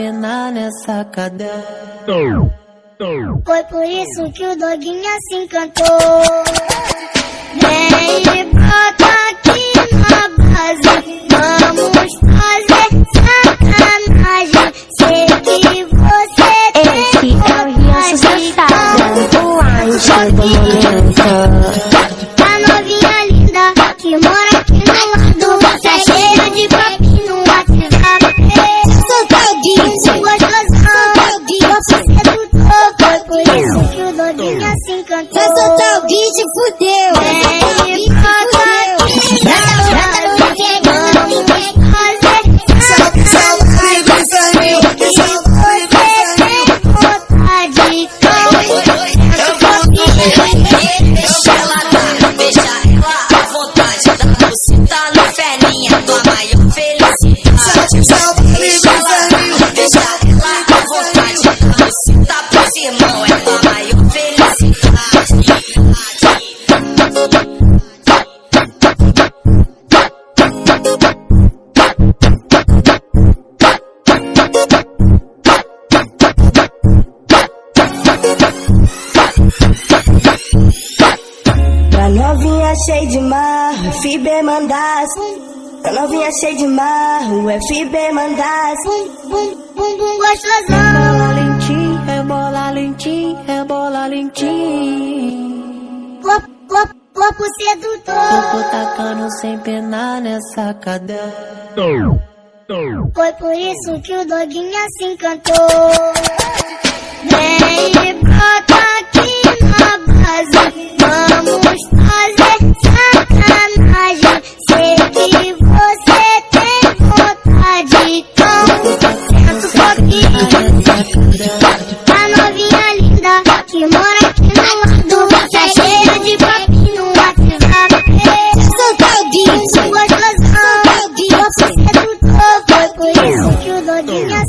empenar nessa cadeira. Foi por isso que o doguinha se encantou. Vem e brota aqui na base. Vamos fazer sacanagem. Sei que você Esse tem é o Rio Sucesso, o Einstein do momento. Teu vídeo, fudeu. Vem e brota aqui na base. Vamos fazer Ela tá, deixa ela à vontade. Dá buceta no ferninha, tua maior felicidade. Pra novinha cheia de marro, FB mandasse. Pra novinha cheia de marro, FB mandasse. Bum, bum, bum, gostosão. Bola lentinha, é bola lentinha, é bola lentinha. Corpo, corpo, corpo sedutor. Tô tacando sem penar nessa cadeira. Foi por isso que o doguinha se encantou. Vem e brota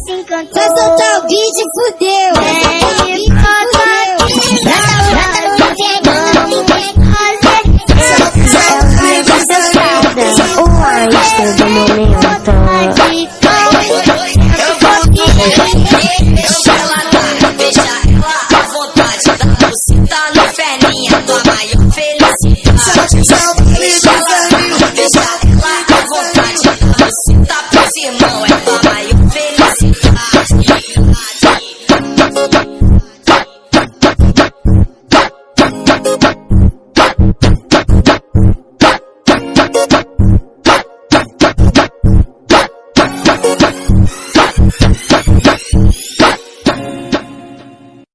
se encantou. eu sou teu vídeo, fudeu. Vem e brota aqui